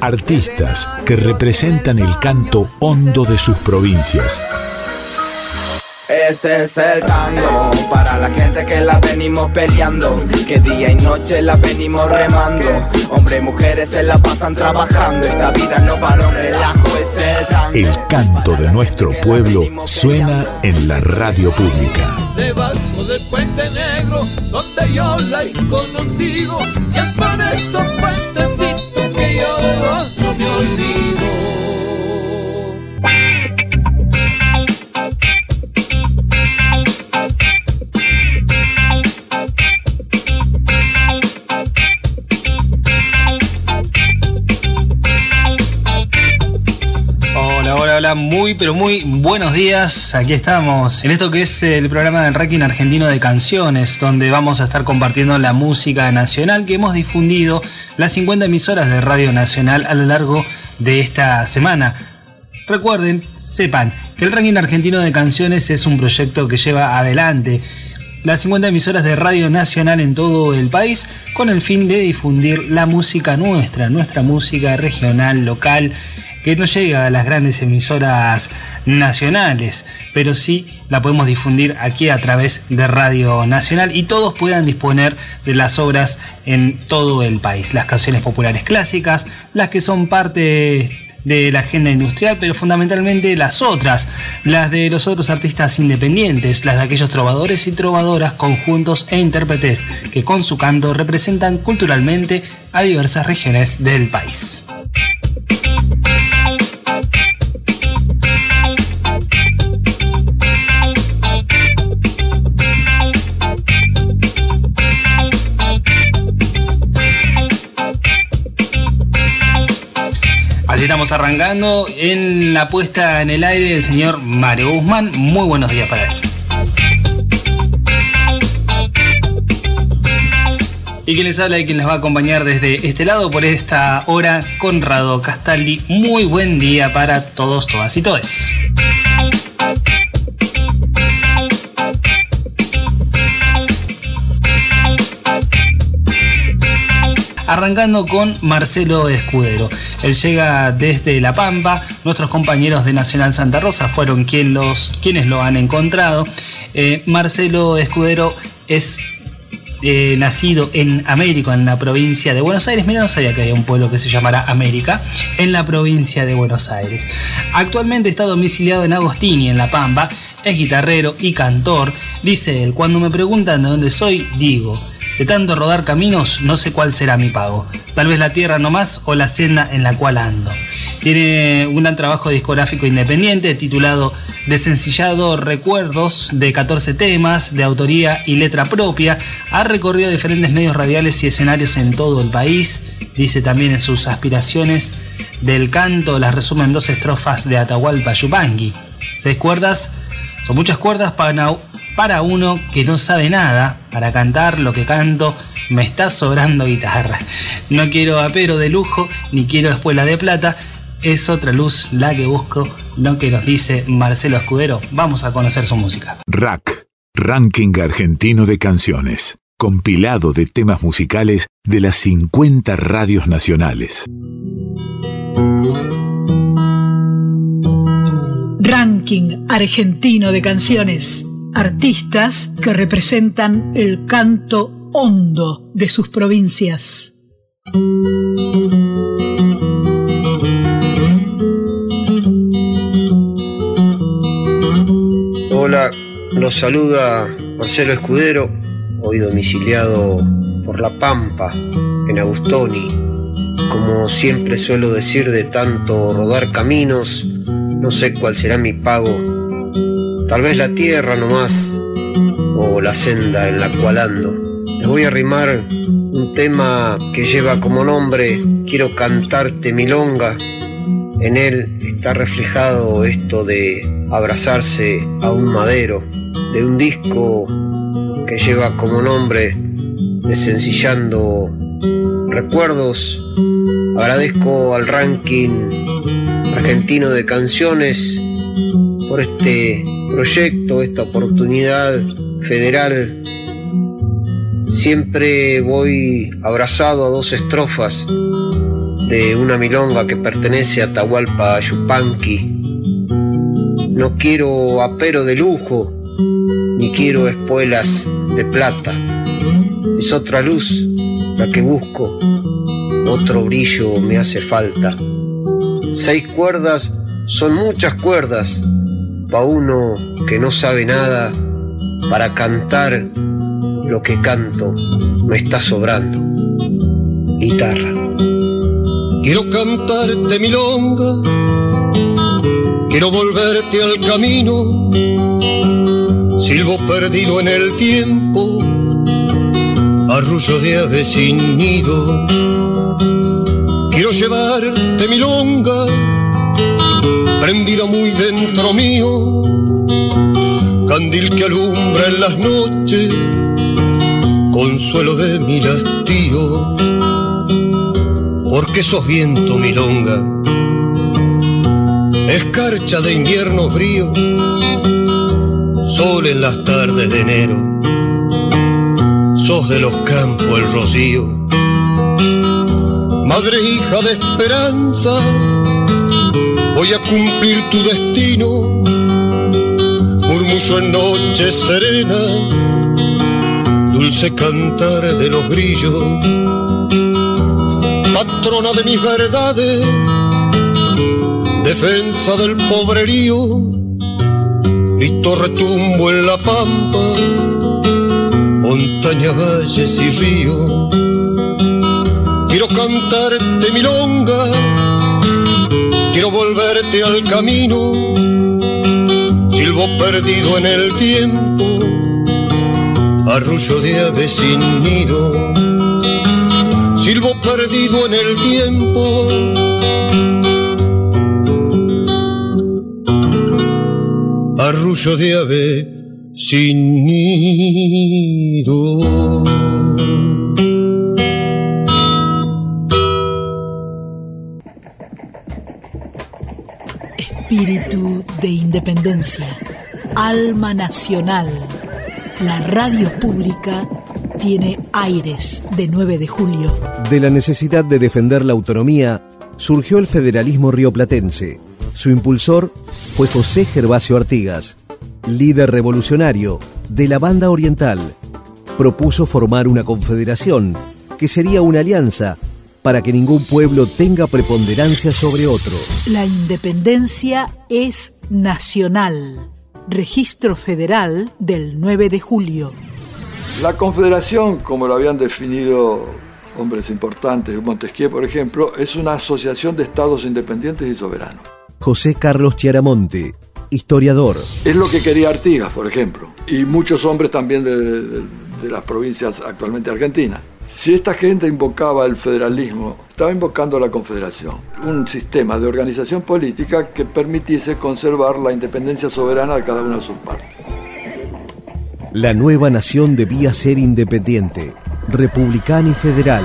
Artistas que representan el canto hondo de sus provincias. Este es el tango para la gente que la venimos peleando, que día y noche la venimos remando. Hombres y mujeres se la pasan trabajando, esta vida no para un relajo, es el tango. El canto de nuestro pueblo suena en la radio pública. Debajo del puente negro, donde yo la he conocido, y es por esos puentecitos que yo no me olvido. Hola, hola, muy pero muy buenos días. Aquí estamos en esto que es el programa del ranking argentino de canciones, donde vamos a estar compartiendo la música nacional que hemos difundido las 50 emisoras de Radio Nacional a lo largo de esta semana. Recuerden, sepan que el ranking argentino de canciones es un proyecto que lleva adelante las 50 emisoras de Radio Nacional en todo el país con el fin de difundir la música nuestra, nuestra música regional, local, que no llega a las grandes emisoras nacionales, pero sí la podemos difundir aquí a través de Radio Nacional y todos puedan disponer de las obras en todo el país, las canciones populares clásicas, las que son parte de la agenda industrial, pero fundamentalmente las otras, las de los otros artistas independientes, las de aquellos trovadores y trovadoras, conjuntos e intérpretes que con su canto representan culturalmente a diversas regiones del país. Estamos arrancando en la puesta en el aire del señor Mario Guzmán. Muy buenos días para él. Y quien les habla y quien les va a acompañar desde este lado por esta hora, Conrado Castaldi. Muy buen día para todos, todas y todes. Arrancando con Marcelo Escudero. Él llega desde La Pampa. Nuestros compañeros de Nacional Santa Rosa fueron los, quienes lo han encontrado. Eh, Marcelo Escudero es eh, nacido en América, en la provincia de Buenos Aires. Mira, no sabía que había un pueblo que se llamara América, en la provincia de Buenos Aires. Actualmente está domiciliado en Agostini, en La Pampa. Es guitarrero y cantor. Dice él, cuando me preguntan de dónde soy, digo, de tanto rodar caminos, no sé cuál será mi pago. Tal vez la tierra nomás o la senda en la cual ando. Tiene un gran trabajo discográfico independiente titulado Desencillado Recuerdos de 14 temas de autoría y letra propia. Ha recorrido diferentes medios radiales y escenarios en todo el país. Dice también en sus aspiraciones del canto las resume en dos estrofas de Atahualpa Yupanqui. Seis cuerdas, son muchas cuerdas para para uno que no sabe nada, para cantar lo que canto, me está sobrando guitarra. No quiero apero de lujo, ni quiero espuela de plata, es otra luz la que busco, lo que nos dice Marcelo Escudero. Vamos a conocer su música. Rack, Ranking Argentino de Canciones, compilado de temas musicales de las 50 radios nacionales. Ranking Argentino de Canciones artistas que representan el canto hondo de sus provincias. Hola, los saluda Marcelo Escudero, hoy domiciliado por La Pampa, en Agustoni. Como siempre suelo decir de tanto rodar caminos, no sé cuál será mi pago Tal vez la tierra nomás o la senda en la cual ando. Les voy a arrimar un un tema que lleva como nombre Quiero cantarte milonga. En él está reflejado esto de abrazarse a un madero, de un disco que lleva como nombre Desencillando Recuerdos. Agradezco al ranking argentino de canciones por este proyecto, esta oportunidad federal siempre voy abrazado a dos estrofas de una milonga que pertenece a Tahualpa Yupanqui. No quiero apero de lujo, ni quiero espuelas de plata. Es otra luz la que busco, otro brillo me hace falta. Seis cuerdas son muchas cuerdas, pa' uno que no sabe nada, para cantar lo que canto me está sobrando. Guitarra. Quiero cantarte milonga, quiero volverte al camino, silbo perdido en el tiempo, arrullo de ave sin nido. Quiero llevarte milonga, dentro mío, candil que alumbra en las noches consuelo de mi hastío, porque sos viento milonga, escarcha de invierno frío, sol en las tardes de enero, sos de los campos el rocío, madre hija de esperanza, a cumplir tu destino, murmullo en noche serena dulce cantar de los grillos, patrona de mis verdades, defensa del pobrerío, Cristo retumbo en la pampa, montaña, valles y río. Quiero cantarte milonga, volverte al camino, silbo perdido en el tiempo arrullo de ave sin nido, silbo perdido en el tiempo. Arrullo de ave sin nido. Independencia, alma nacional la radio pública tiene aires de 9 de julio. De la necesidad de defender la autonomía surgió el federalismo rioplatense. Su impulsor fue José Gervasio Artigas, líder revolucionario de la banda oriental. Propuso formar una confederación que sería una alianza para que ningún pueblo tenga preponderancia sobre otro. La independencia es nacional Registro Federal del 9 de julio. La Confederación, como lo habían definido hombres importantes, Montesquieu por ejemplo, es una asociación de estados independientes y soberanos. José Carlos Chiaramonte, historiador. Es lo que quería Artigas, por ejemplo, y muchos hombres también de, de las provincias actualmente argentinas. Si esta gente invocaba el federalismo, estaba invocando la confederación, un sistema de organización política que permitiese conservar la independencia soberana de cada una de sus partes. La nueva nación debía ser independiente, republicana y federal.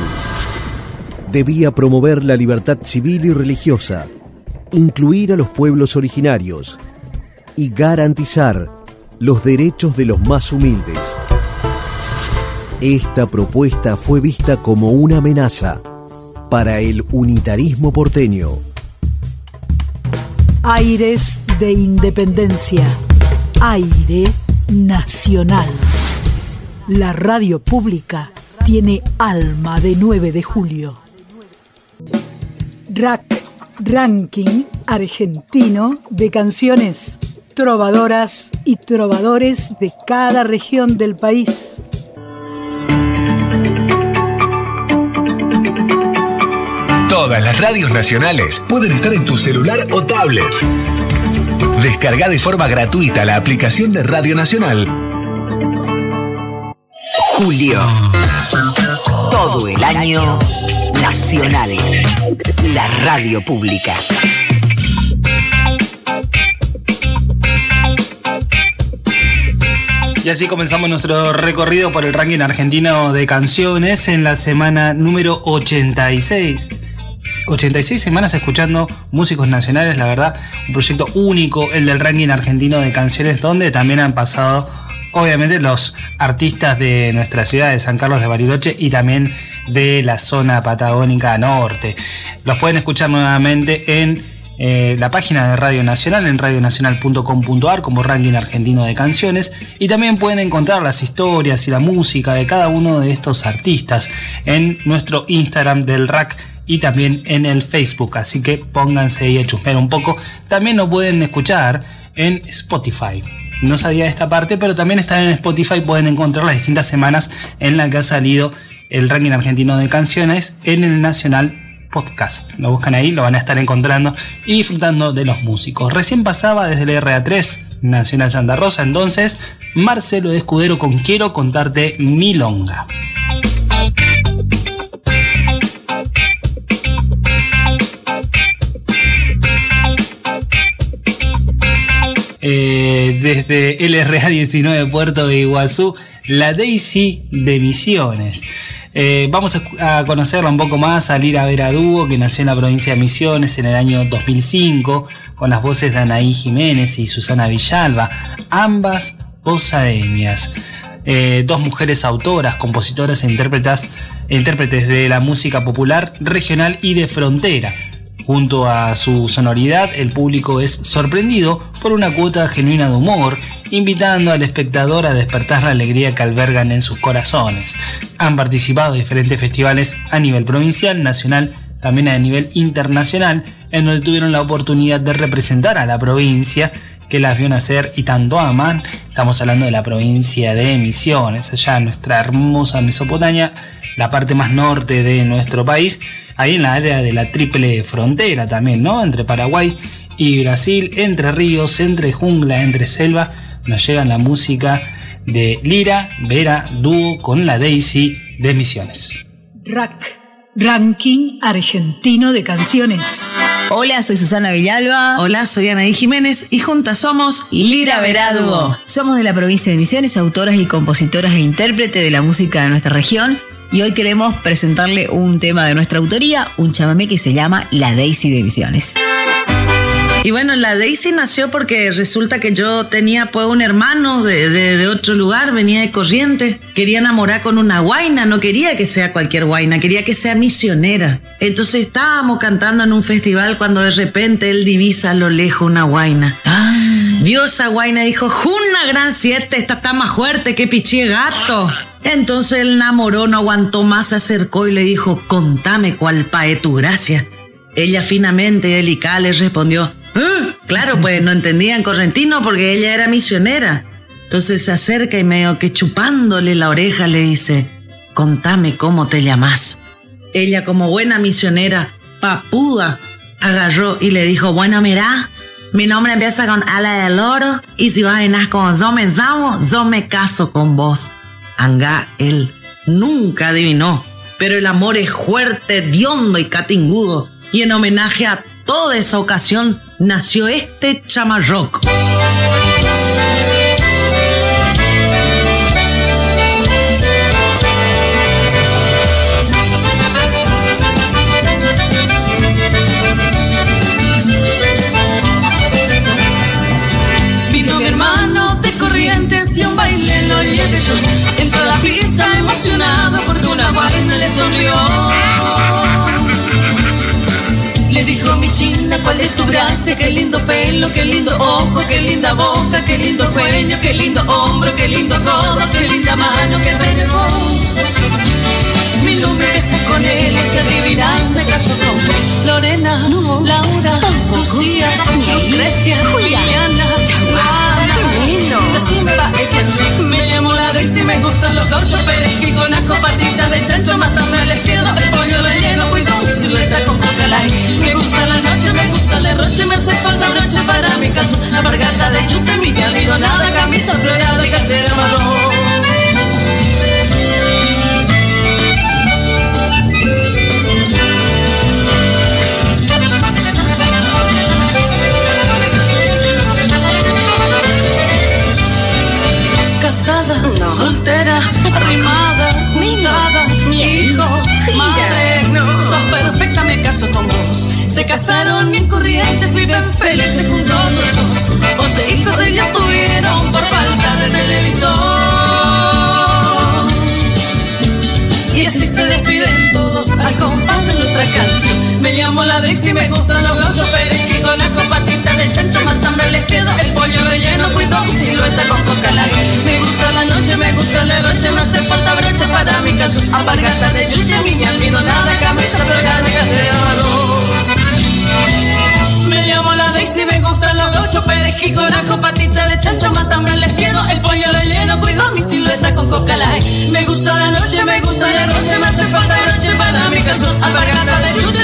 Debía promover la libertad civil y religiosa, incluir a los pueblos originarios y garantizar los derechos de los más humildes. Esta propuesta fue vista como una amenaza para el unitarismo porteño. Aires de independencia. Aire nacional. La radio pública tiene alma de 9 de julio. Rack, ranking argentino de canciones trovadoras y trovadores de cada región del país. Todas las radios nacionales pueden estar en tu celular o tablet. Descarga de forma gratuita la aplicación de Radio Nacional Julio. Todo el año nacional. La radio pública. Y así comenzamos nuestro recorrido por el ranking argentino de canciones en la semana número 86. 86 semanas escuchando músicos nacionales, la verdad, un proyecto único, el del ranking argentino de canciones, donde también han pasado, obviamente, los artistas de nuestra ciudad de San Carlos de Bariloche y también de la zona patagónica norte. Los pueden escuchar nuevamente en eh, la página de Radio Nacional en radionacional.com.ar como ranking argentino de canciones y también pueden encontrar las historias y la música de cada uno de estos artistas en nuestro Instagram del rack y también en el Facebook, así que pónganse ahí a chusmear un poco. También lo pueden escuchar en Spotify. No sabía esta parte, pero también están en Spotify, pueden encontrar las distintas semanas en las que ha salido el ranking argentino de canciones en el Nacional podcast. Lo buscan ahí, lo van a estar encontrando y disfrutando de los músicos. Recién pasaba desde el RA3 Nacional Santa Rosa, entonces Marcelo Escudero con Quiero contarte milonga. Eh, desde LRA 19 Puerto de Iguazú, la Daisy de Misiones. Eh, vamos a, conocerla un poco más a Lira Vera Dúo, que nació en la provincia de Misiones en el año 2005, con las voces de Anaí Jiménez y Susana Villalba, ambas osaeñas. Eh, dos mujeres autoras, compositoras e intérpretes de la música popular, regional y de frontera. Junto a su sonoridad, el público es sorprendido por una cuota genuina de humor, invitando al espectador a despertar la alegría que albergan en sus corazones. Han participado en diferentes festivales a nivel provincial, nacional, también a nivel internacional, en donde tuvieron la oportunidad de representar a la provincia que las vio nacer y tanto aman. Estamos hablando de la provincia de Misiones, allá en nuestra hermosa Mesopotamia, la parte más norte de nuestro país ahí en la área de la triple frontera también, ¿no? Entre Paraguay y Brasil, entre ríos, entre jungla, entre selva, nos llega la música de Lira, Vera, dúo con la Daisy de Misiones. Rack, Ranking Argentino de Canciones. Hola, soy Susana Villalba. Hola, soy Anaí Jiménez y juntas somos Lira Dúo. Somos de la provincia de Misiones, autoras y compositoras e intérpretes de la música de nuestra región y hoy queremos presentarle un tema de nuestra autoría, un chamamé que se llama La Daisy de Visiones. Y bueno, la Daisy nació porque resulta que yo tenía pues un hermano de, otro lugar, venía de Corriente, quería enamorar con una guaina, no quería que sea cualquier guaina, quería que sea misionera. Entonces estábamos cantando en un festival cuando de repente él divisa a lo lejos una guaina. Ah. Vio esa guaina dijo, una gran siete, esta está más fuerte que gato. Entonces el enamoró, no aguantó más, se acercó y le dijo, contame cuál pae tu gracia. Ella finamente y delicada le respondió, ¿Eh? claro, pues no entendía en correntino porque ella era misionera. Entonces se acerca y medio que chupándole la oreja le dice, contame cómo te llamas. Ella como buena misionera, papuda, agarró y le dijo, bueno, mira, mi nombre empieza con ala de loro y si vas a como yo me llamo, yo me caso con vos. Anga, él nunca adivinó, pero el amor es fuerte, diondo y catingudo y en homenaje a toda esa ocasión nació este chamarroc. Yo. Entró a la pista emocionado porque una guayna le sonrió. Le dijo mi china, ¿cuál es tu gracia? Qué lindo pelo, qué lindo ojo, qué linda boca, qué lindo cuello, qué lindo hombro, qué lindo codo, qué linda mano, qué bella voz. Mi nombre besa con él, si adivinas me caso con. Lorena, Laura, Lucía, Lucrecia, Juliana, Juana, la Simba, Daisy, me gustan los gauchos, que con copatitas de chancho, mátame al izquierdo, el pollo le lleno, cuido silueta con coca Me gusta la noche, me gusta el derroche, me hace falta broche para mi caso. La bargata de chute, mi nada, camisa florada y cartera marrón. Soltera, arrimada, juntada, hijos, madre, sos perfecta, me caso con vos. Se casaron bien corrientes, viven felices juntos los dos. Once hijos ellos tuvieron por falta de televisor. Y así se despiden todos al compás de nuestra canción. Me llamo la Daisy, me gustan los gauchos que con la de chancho, matambre les quedo el pollo relleno, cuido mi silueta con coca Me gusta la noche, me gusta la noche, me hace falta brocha para mi caso. Apargata de lluvia, mi nada, camisa dorada, de oro. Me llamo la Daisy, me gustan los gauchos, perejil, corajo, patita de chancho, más también les quiero el pollo relleno, cuido mi silueta con coca. Me gusta la noche, me gusta la noche, me hace falta noche para mi calzón, apagada de lluvia,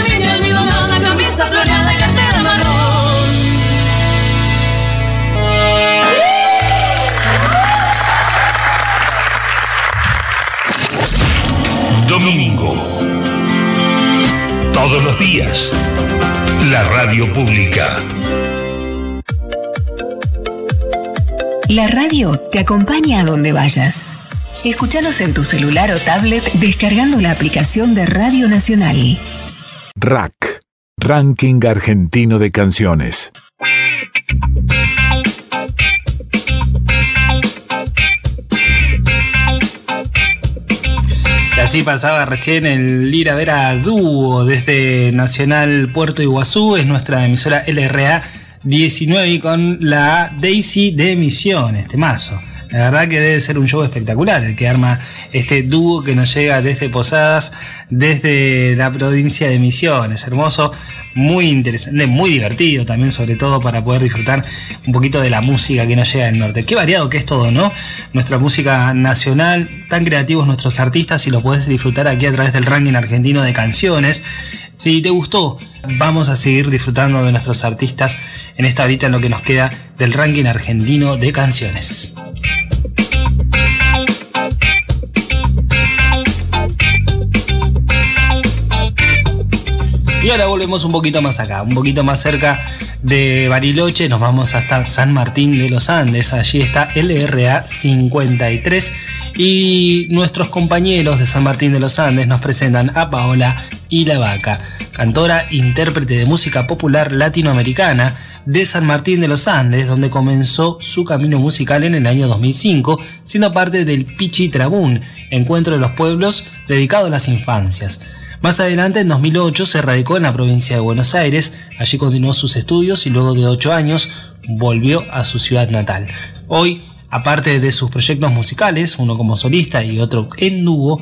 Todos los días la radio pública. La radio te acompaña a donde vayas. Escúchanos en tu celular o tablet descargando la aplicación de Radio Nacional. Rack, Ranking Argentino de Canciones. Así pasaba recién el Lira Vera Dúo desde Nacional Puerto Iguazú, es nuestra emisora LRA 19 y con la Daisy de Misiones, temazo. La verdad que debe ser un show espectacular el que arma este dúo que nos llega desde Posadas, desde la provincia de Misiones. Hermoso, muy interesante, muy divertido también, sobre todo para poder disfrutar un poquito de la música que nos llega del norte. Qué variado que es todo, ¿no? Nuestra música nacional, tan creativos nuestros artistas y lo puedes disfrutar aquí a través del ranking argentino de canciones. Si te gustó, vamos a seguir disfrutando de nuestros artistas en esta horita en lo que nos queda del ranking argentino de canciones. Y ahora volvemos un poquito más acá, un poquito más cerca de Bariloche, nos vamos hasta San Martín de los Andes, allí está LRA 53 y nuestros compañeros de San Martín de los Andes nos presentan a Paola y la Vaca, cantora, intérprete de música popular latinoamericana de San Martín de los Andes, donde comenzó su camino musical en el año 2005, siendo parte del Pichi Trabún, encuentro de los pueblos dedicado a las infancias. Más adelante, en 2008, se radicó en la provincia de Buenos Aires, allí continuó sus estudios y luego de 8 años volvió a su ciudad natal. Hoy, aparte de sus proyectos musicales, uno como solista y otro en dúo,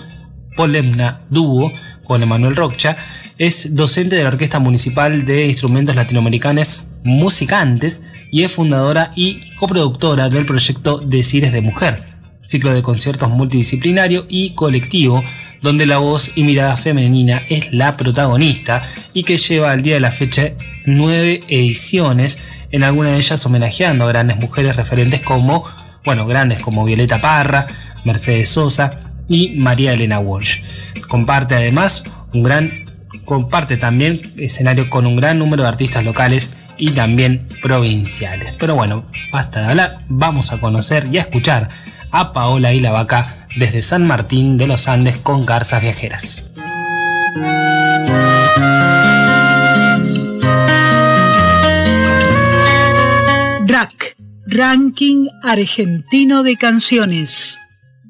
Polemna Dúo con Emanuel Rocha, es docente de la Orquesta Municipal de Instrumentos Latinoamericanos Musicantes y es fundadora y coproductora del proyecto Decires de Mujer, ciclo de conciertos multidisciplinario y colectivo donde la voz y mirada femenina es la protagonista y que lleva al día de la fecha nueve ediciones, en algunas de ellas homenajeando a grandes mujeres referentes como, bueno, grandes como Violeta Parra, Mercedes Sosa y María Elena Walsh. Comparte además un gran, comparte también escenario con un gran número de artistas locales y también provinciales. Pero bueno, basta de hablar, vamos a conocer y a escuchar a Paola y la Vaca desde San Martín de los Andes con garzas viajeras. DRAC, Ranking Argentino de Canciones.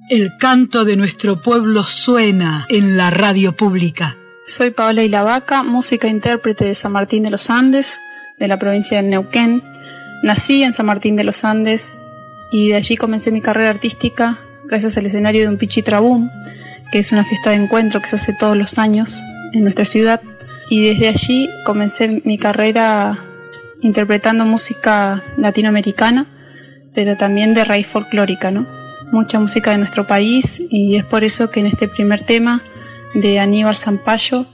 El canto de nuestro pueblo suena en la radio pública. Soy Paola Ilavaca, música e intérprete de San Martín de los Andes, de la provincia de Neuquén. Nací en San Martín de los Andes y de allí comencé mi carrera artística gracias al escenario de un Pichitrabum, que es una fiesta de encuentro que se hace todos los años en nuestra ciudad. Y desde allí comencé mi carrera interpretando música latinoamericana, pero también de raíz folclórica, ¿no? Mucha música de nuestro país y es por eso que en este primer tema de Aníbal Zampayo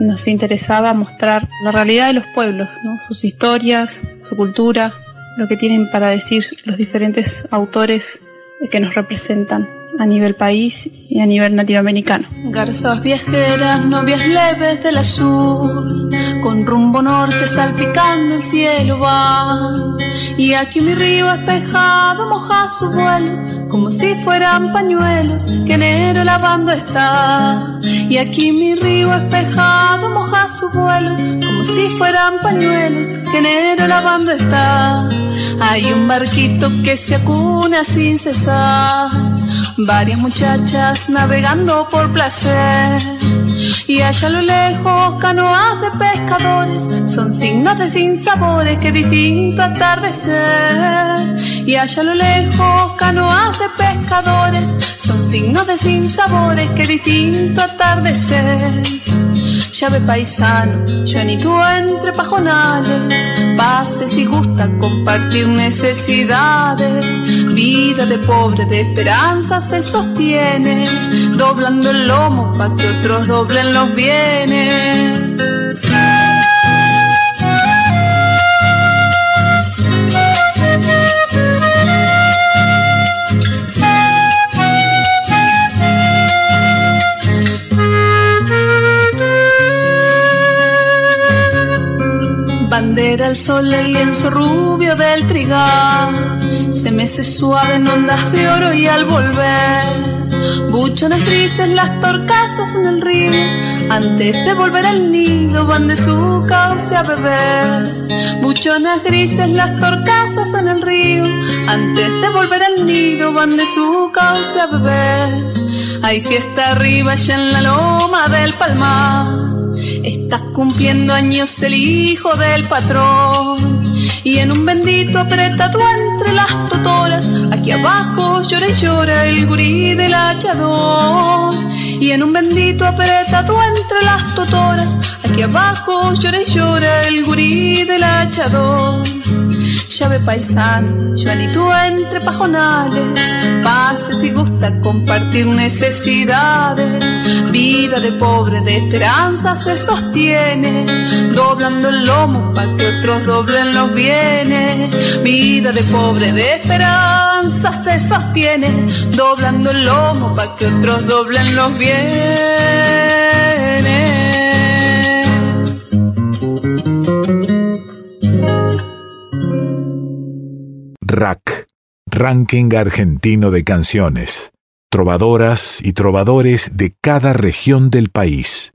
nos interesaba mostrar la realidad de los pueblos, ¿no? sus historias, su cultura, lo que tienen para decir los diferentes autores que nos representan a nivel país y a nivel latinoamericano. Garzas viajeras, novias leves del azul, con rumbo norte salpicando el cielo van, Y aquí mi río espejado moja su vuelo, como si fueran pañuelos que enero lavando está. Y aquí mi río espejado moja su vuelo, como si fueran pañuelos que enero lavando está. Hay un barquito que se acuna sin cesar, varias muchachas navegando por placer. Y allá a lo lejos canoas de pescadores son signos de sinsabores que distinto atardecer. Y allá a lo lejos canoas de pescadores son signos de sinsabores que distinto atardecer. Llave paisano, yo ni tú entre pajonales, pase si gusta compartir necesidades. Vida de pobre, de esperanza se sostiene, doblando el lomo para que otros doblen los bienes. Bandera el sol, el lienzo rubio del trigal, se mece suave en ondas de oro y al volver, buchones grises las torcasas en el río, antes de volver al nido van de su cauce a beber, buchones grises las torcasas en el río, antes de volver al nido van de su cauce a beber, hay fiesta arriba en la loma del palmar. Estás cumpliendo años el hijo del patrón y en un bendito apretado entre las totoras, aquí abajo llora y llora el gurí del hachador. Y en un bendito apretado entre las totoras, aquí abajo llora y llora el gurí del hachador llave paisano, yo entre pajonales, pase si gusta compartir necesidades, vida de pobre, de esperanza se sostiene, doblando el lomo para que otros doblen los bienes, vida de pobre, de esperanza se sostiene, doblando el lomo para que otros doblen los bienes. RAC, Ranking Argentino de Canciones. Trovadoras y trovadores de cada región del país.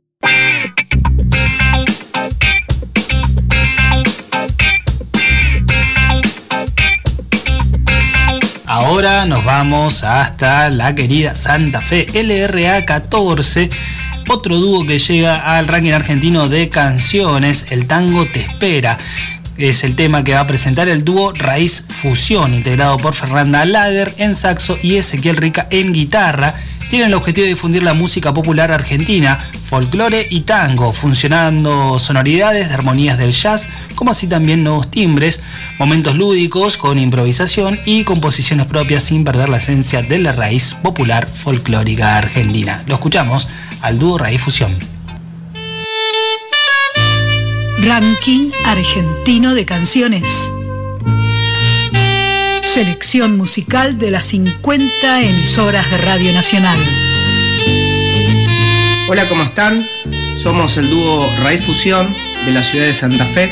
Ahora nos vamos hasta la querida Santa Fe LRA 14 otro dúo que llega al ranking argentino de canciones, el tango Te Espera es el tema que va a presentar el dúo Raíz Fusión, integrado por Fernanda Lager en saxo y Ezequiel Rica en guitarra. Tienen el objetivo de difundir la música popular argentina, folclore y tango, funcionando sonoridades de armonías del jazz, como así también nuevos timbres, momentos lúdicos con improvisación y composiciones propias sin perder la esencia de la raíz popular folclórica argentina. Lo escuchamos al dúo Raíz Fusión. Ranking Argentino de Canciones. Selección musical de las 50 emisoras de Radio Nacional. Hola, ¿cómo están? Somos el dúo Raíz Fusión de la ciudad de Santa Fe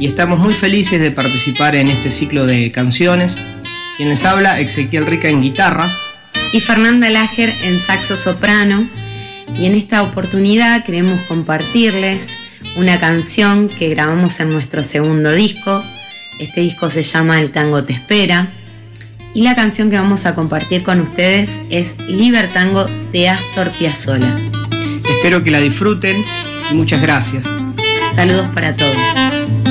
y estamos muy felices de participar en este ciclo de canciones. Quien les habla, Ezequiel Rica en guitarra. Y Fernanda Lager en saxo soprano. Y en esta oportunidad queremos compartirles una canción que grabamos en nuestro segundo disco. Este disco se llama El Tango Te Espera. Y la canción que vamos a compartir con ustedes es Libertango de Astor Piazzolla. Espero que la disfruten y muchas gracias. Saludos para todos.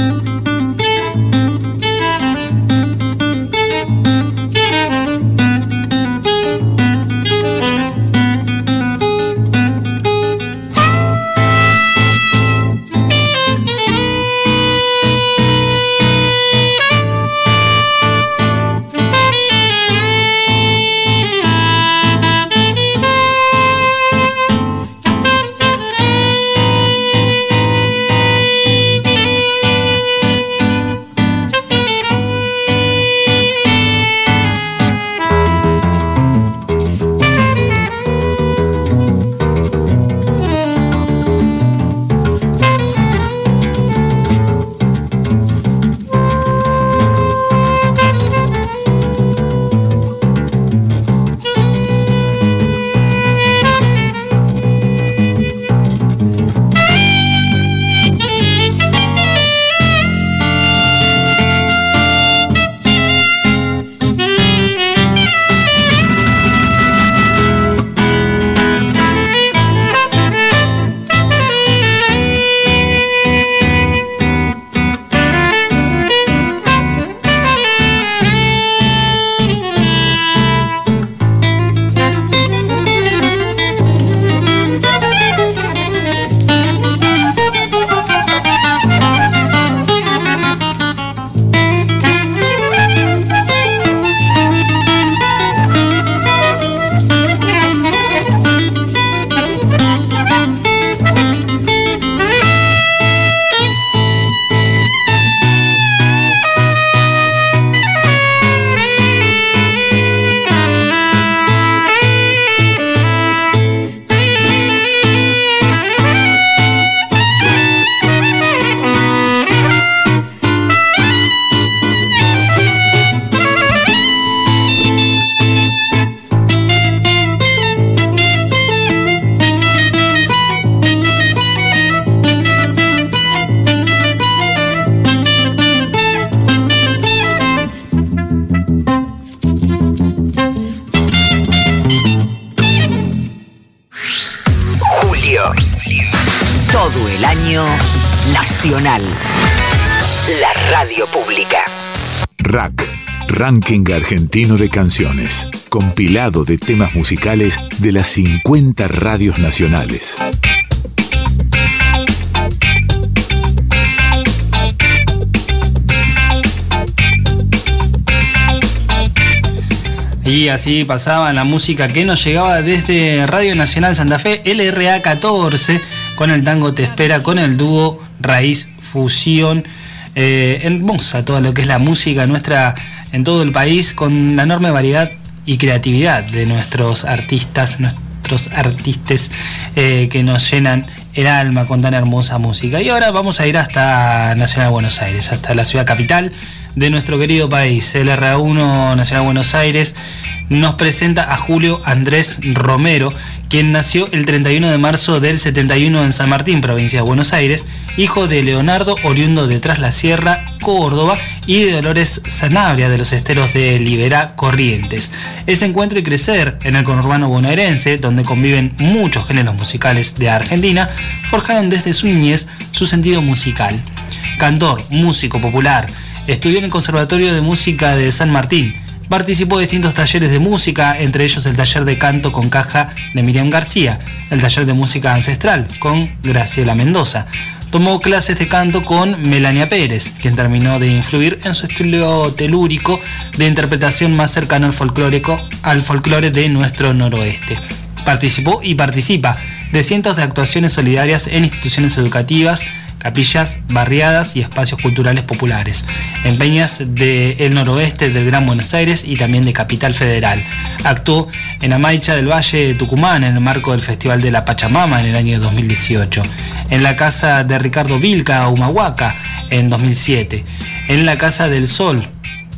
Ranking Argentino de Canciones. Compilado de temas musicales de las 50 radios nacionales. Y así pasaba la música que nos llegaba desde Radio Nacional Santa Fe, LRA 14, con el tango Te Espera, con el dúo Raíz Fusión. Eh, hermosa toda lo que es la música nuestra en todo el país, con la enorme variedad y creatividad de nuestros artistas, nuestros artistas eh, que nos llenan el alma con tan hermosa música. Y ahora vamos a ir hasta Nacional Buenos Aires, hasta la ciudad capital de nuestro querido país, el RA1 Nacional Buenos Aires, nos presenta a Julio Andrés Romero, quien nació el 31 de marzo del 71 en San Martín, provincia de Buenos Aires, hijo de Leonardo, oriundo de Tras la Sierra, Córdoba, y de Dolores Sanabria, de los esteros de Liberá, Corrientes. Ese encuentro y crecer en el conurbano bonaerense, donde conviven muchos géneros musicales de Argentina, forjaron desde su niñez su sentido musical. Cantor, músico popular, Estudió en el Conservatorio de Música de San Martín. Participó de distintos talleres de música, entre ellos el taller de canto con caja de Miriam García, el taller de música ancestral con Graciela Mendoza. Tomó clases de canto con Melania Pérez, quien terminó de influir en su estilo telúrico de interpretación más cercano al folclórico, al folclore de nuestro noroeste. Participó y participa de cientos de actuaciones solidarias en instituciones educativas, capillas, barriadas y espacios culturales populares, en peñas del noroeste del Gran Buenos Aires y también de Capital Federal. Actuó en Amaicha del Valle de Tucumán en el marco del Festival de la Pachamama en el año 2018, en la casa de Ricardo Vilca, Humahuaca, en 2007, en la Casa del Sol,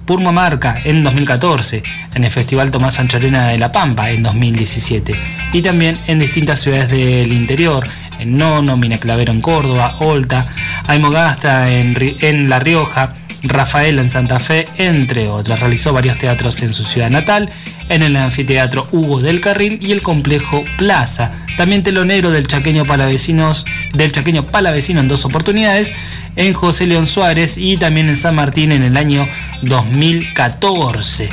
Purmamarca en 2014, en el Festival Tomás Ancharena de La Pampa en 2017 y también en distintas ciudades del interior, en Nono, Minaclavero en Córdoba, Olta, Aymogasta en, en La Rioja, Rafael en Santa Fe, entre otras. Realizó varios teatros en su ciudad natal, en el anfiteatro Hugo del Carril y el complejo Plaza. También telonero del chaqueño palavecinos, del chaqueño palavecino en dos oportunidades, en José León Suárez y también en San Martín en el año 2014.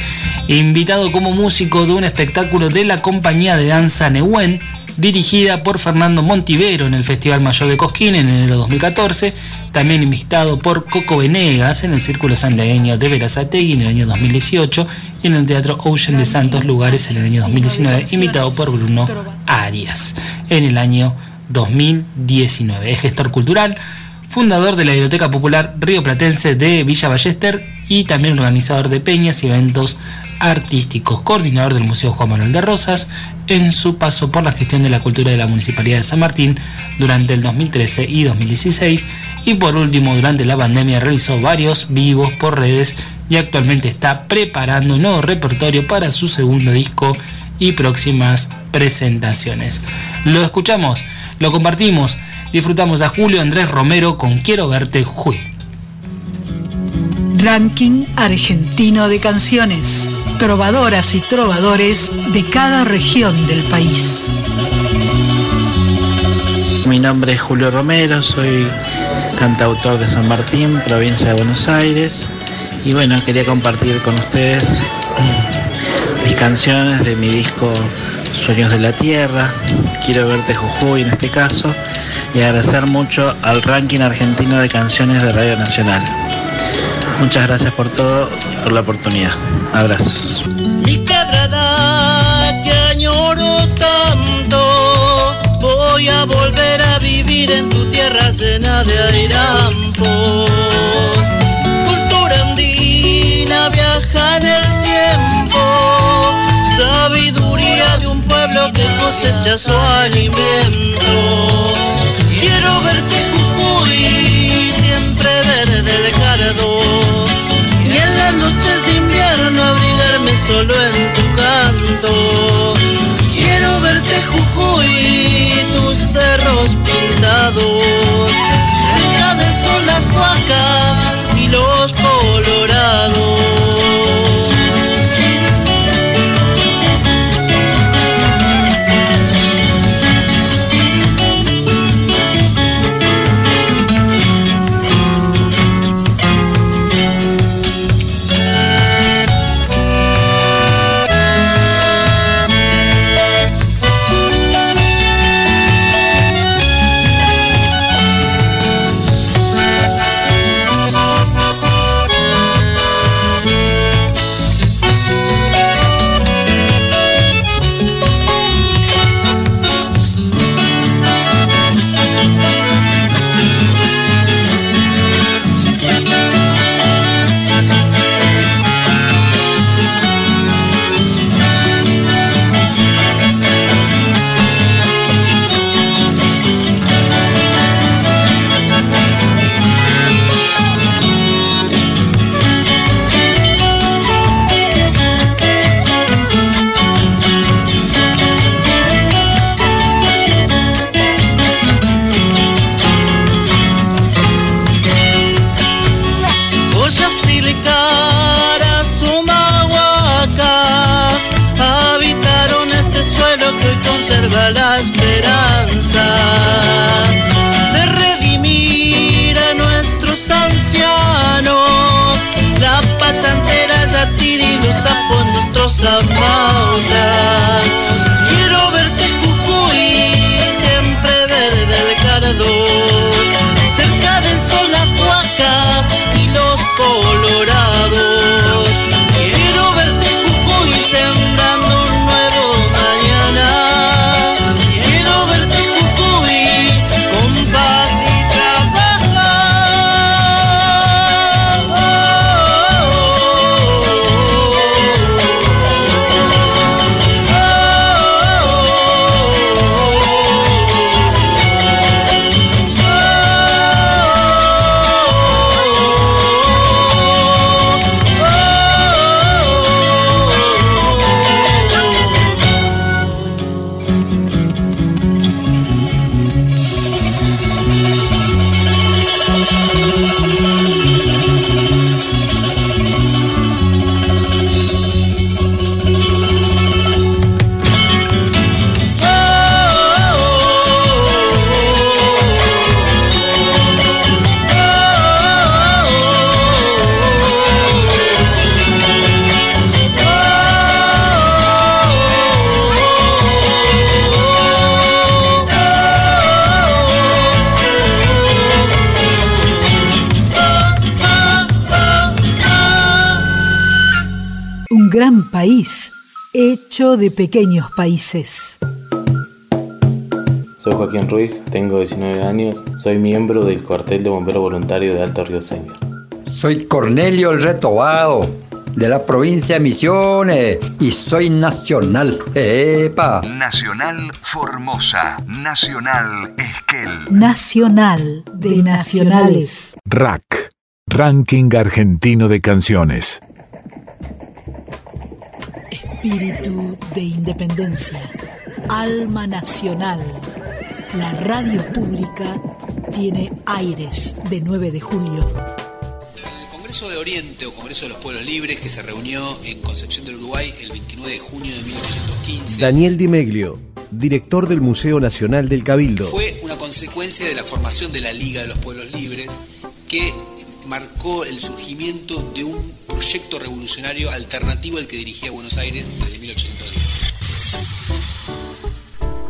Invitado como músico de un espectáculo de la compañía de danza Nehuen, dirigida por Fernando Montivero en el Festival Mayor de Cosquín en enero 2014, también invitado por Coco Venegas en el Círculo Sanlegueño de Verazategui en el año 2018 y en el Teatro Ocean de Santos Lugares en el año 2019, invitado por Bruno Arias en el año 2019. Es gestor cultural, fundador de la Biblioteca Popular Río Platense de Villa Ballester y también organizador de peñas y eventos artísticos, coordinador del Museo Juan Manuel de Rosas, en su paso por la gestión de la cultura de la Municipalidad de San Martín durante el 2013 y 2016 y por último durante la pandemia realizó varios vivos por redes y actualmente está preparando un nuevo repertorio para su segundo disco y próximas presentaciones. Lo escuchamos, lo compartimos, disfrutamos a Julio Andrés Romero con Quiero verte Jujuy. Ranking argentino de canciones trovadoras y trovadores de cada región del país. Mi nombre es Julio Romero, soy cantautor de San Martín, provincia de Buenos Aires. Y bueno, quería compartir con ustedes mis canciones de mi disco Sueños de la Tierra. Quiero verte Jujuy en este caso. Y agradecer mucho al ranking argentino de canciones de Radio Nacional. Muchas gracias por todo por la oportunidad. Abrazos. Mi quebrada que añoro tanto, voy a volver a vivir en tu tierra llena de airampos. Cultura andina viaja en el tiempo, sabiduría de un pueblo que cosecha su alimento. Quiero verte Jujuy, siempre verde el cardo, noches de invierno abrigarme solo en tu canto. Quiero verte Jujuy, tus cerros pintados, ciudades son las huacas y los colorados. Gran país hecho de pequeños países. Soy Joaquín Ruiz, tengo 19 años, soy miembro del cuartel de bomberos voluntarios de Alto Río Señor. Soy Cornelio el Retobado, de la provincia de Misiones, y soy nacional. ¡Epa! Nacional Formosa, Nacional Esquel. Nacional de Nacionales. RAC, Ranking Argentino de Canciones. Espíritu de independencia. Alma nacional. La radio pública tiene aires de 9 de julio. El Congreso de Oriente o Congreso de los Pueblos Libres que se reunió en Concepción del Uruguay el 29 de junio de 1915 Daniel Di Meglio, director del Museo Nacional del Cabildo. fue una consecuencia de la formación de la Liga de los Pueblos Libres que marcó el surgimiento de un proyecto revolucionario alternativo al que dirigía Buenos Aires desde 1810.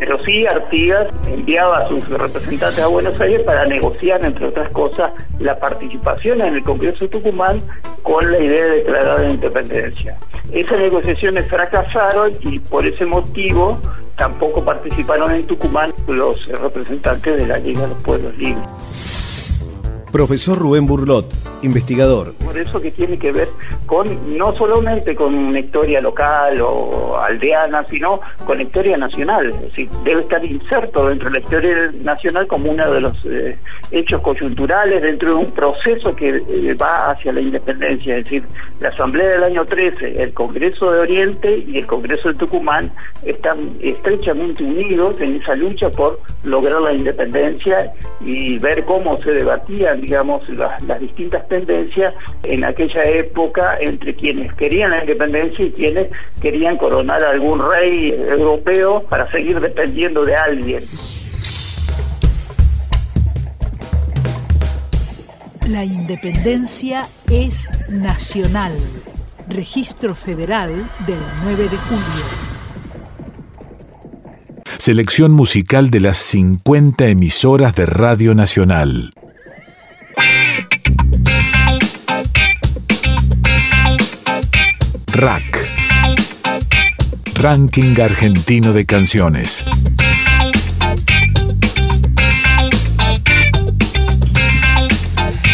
Pero sí, Artigas enviaba a sus representantes a Buenos Aires para negociar, entre otras cosas, la participación en el Congreso de Tucumán con la idea de declarar la independencia. Esas negociaciones fracasaron y por ese motivo tampoco participaron en Tucumán los representantes de la Liga de los Pueblos Libres. Profesor Rubén Burlot, investigador. Por eso que tiene que ver con no solamente con una historia local o aldeana, sino con historia nacional. Es decir, debe estar inserto dentro de la historia nacional como uno de los eh, hechos coyunturales dentro de un proceso que eh, va hacia la independencia. Es decir, la Asamblea del año 13, el Congreso de Oriente y el Congreso de Tucumán están estrechamente unidos en esa lucha por lograr la independencia y ver cómo se debatían, digamos, las, las distintas tendencias en aquella época entre quienes querían la independencia y quienes querían coronar a algún rey europeo para seguir dependiendo de alguien. La independencia es nacional. Registro Federal del 9 de julio. Selección musical de las 50 emisoras de Radio Nacional. RAC. Ranking Argentino de Canciones.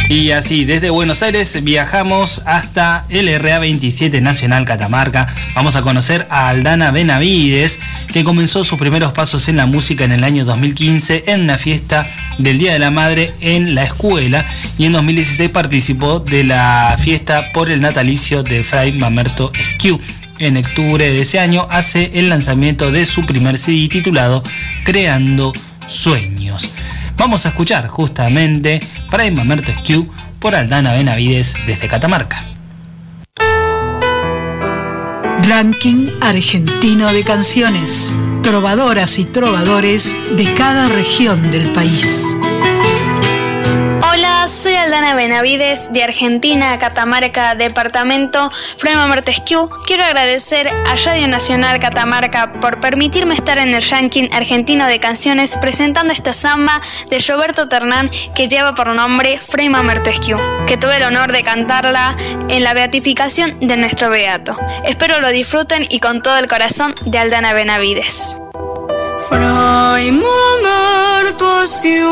Y así, desde Buenos Aires viajamos hasta el RA27 Nacional Catamarca. Vamos a conocer a Aldana Benavides, que comenzó sus primeros pasos en la música en el año 2015 en una fiesta del Día de la Madre en la escuela y en 2016 participó de la fiesta por el natalicio de Fray Mamerto Esquiu. En octubre de ese año hace el lanzamiento de su primer CD titulado Creando Sueños. Vamos a escuchar justamente Fray Mamerto Esquiu por Aldana Benavides desde Catamarca. Ranking argentino de canciones. Trovadoras y trovadores de cada región del país. Soy Aldana Benavides de Argentina, Catamarca, Departamento Frema Montesquieu. Quiero agradecer a Radio Nacional Catamarca por permitirme estar en el ranking argentino de canciones presentando esta samba de Roberto Ternán que lleva por nombre Frema Montesquieu, que tuve el honor de cantarla en la beatificación de nuestro beato. Espero lo disfruten y con todo el corazón de Aldana Benavides. Mamertuesquiu,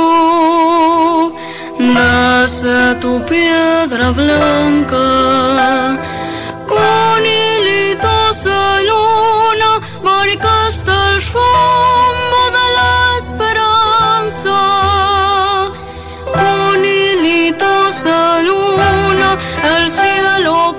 nace tu piedra blanca, con hilitos de luna marcaste el rumbo de la esperanza, con hilitos de luna el cielo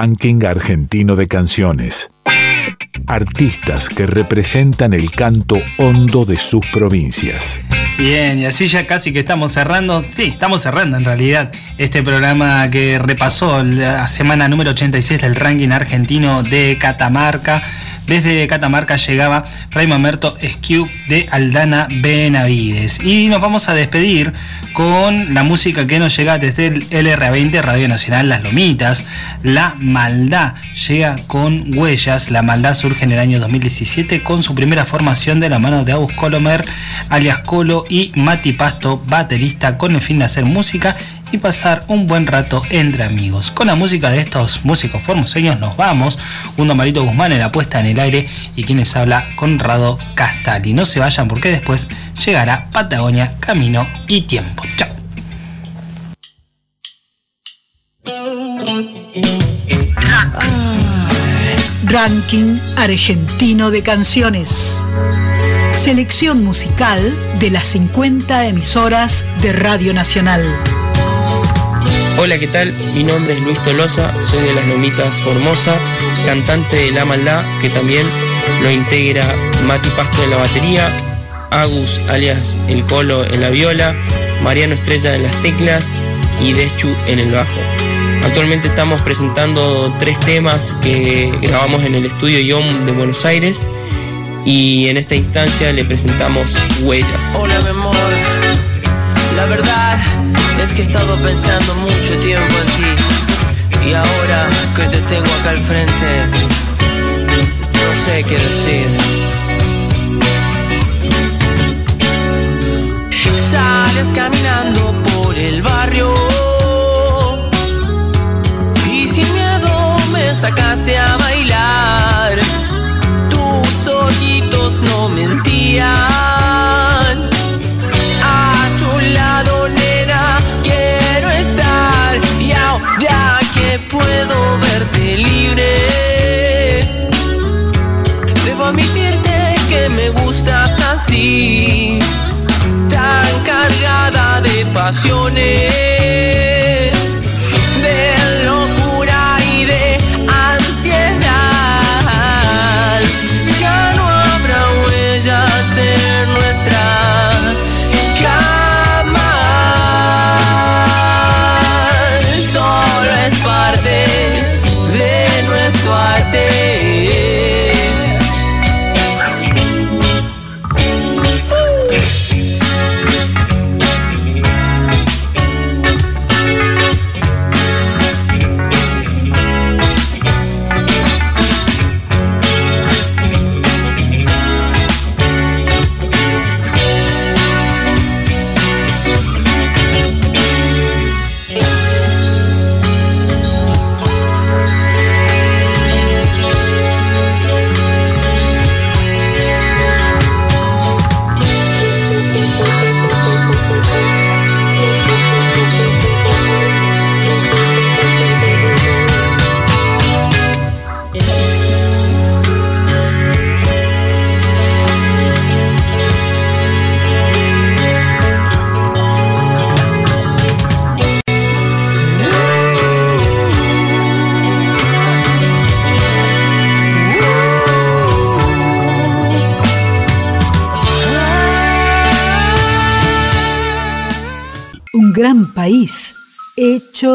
Ranking Argentino de Canciones. Artistas que representan el canto hondo de sus provincias. Bien, y así ya casi que estamos cerrando, sí, estamos cerrando en realidad este programa que repasó la semana número 86 del ranking argentino de Catamarca. Desde Catamarca llegaba Fray Mamerto Esquiu de Aldana Benavides. Y nos vamos a despedir con la música que nos llega desde el LR20 Radio Nacional Las Lomitas. La Maldad llega con Huellas. La Maldad surge en el año 2017 con su primera formación de la mano de Agus Colomer, alias Colo y Mati Pasto, baterista, con el fin de hacer música y pasar un buen rato entre amigos. Con la música de estos músicos formoseños nos vamos. Un Marito Guzmán en la puesta en el aire y quienes habla Conrado Castati. No se vayan porque después llegará Patagonia, Camino y Tiempo. Chao. Ranking Argentino de Canciones. Selección musical de las 50 emisoras de Radio Nacional. Hola, ¿qué tal? Mi nombre es Luis Tolosa, soy de las Lomitas Formosa, cantante de La Maldad, que también lo integra Mati Pasto en la batería, Agus alias El Colo en la viola, Mariano Estrella en las teclas y Deschu en el bajo. Actualmente estamos presentando tres temas que grabamos en el estudio YOM de Buenos Aires y en esta instancia le presentamos Huellas. Hola mi amor, la verdad es que he estado pensando mucho tiempo en ti y ahora que te tengo acá al frente, no sé qué decir. Caminando por el barrio y sin miedo me sacaste a bailar. Tus ojitos no mentían. A tu lado, nena, quiero estar. Y ahora que puedo verte libre, debo admitirte que me gustas así, tan cargada de pasiones,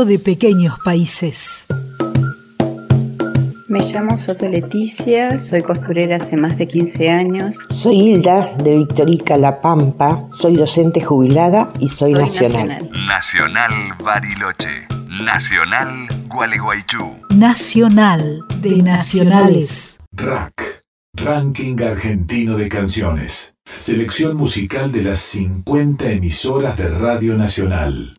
de pequeños países. Me llamo Soto Leticia, soy costurera hace más de 15 años. Soy Hilda de Victorica La Pampa, soy docente jubilada y soy, Soy nacional. nacional. Nacional Bariloche. Nacional Gualeguaychú. Nacional de nacionales. RAC, Ranking Argentino de Canciones. Selección musical de las 50 emisoras de Radio Nacional.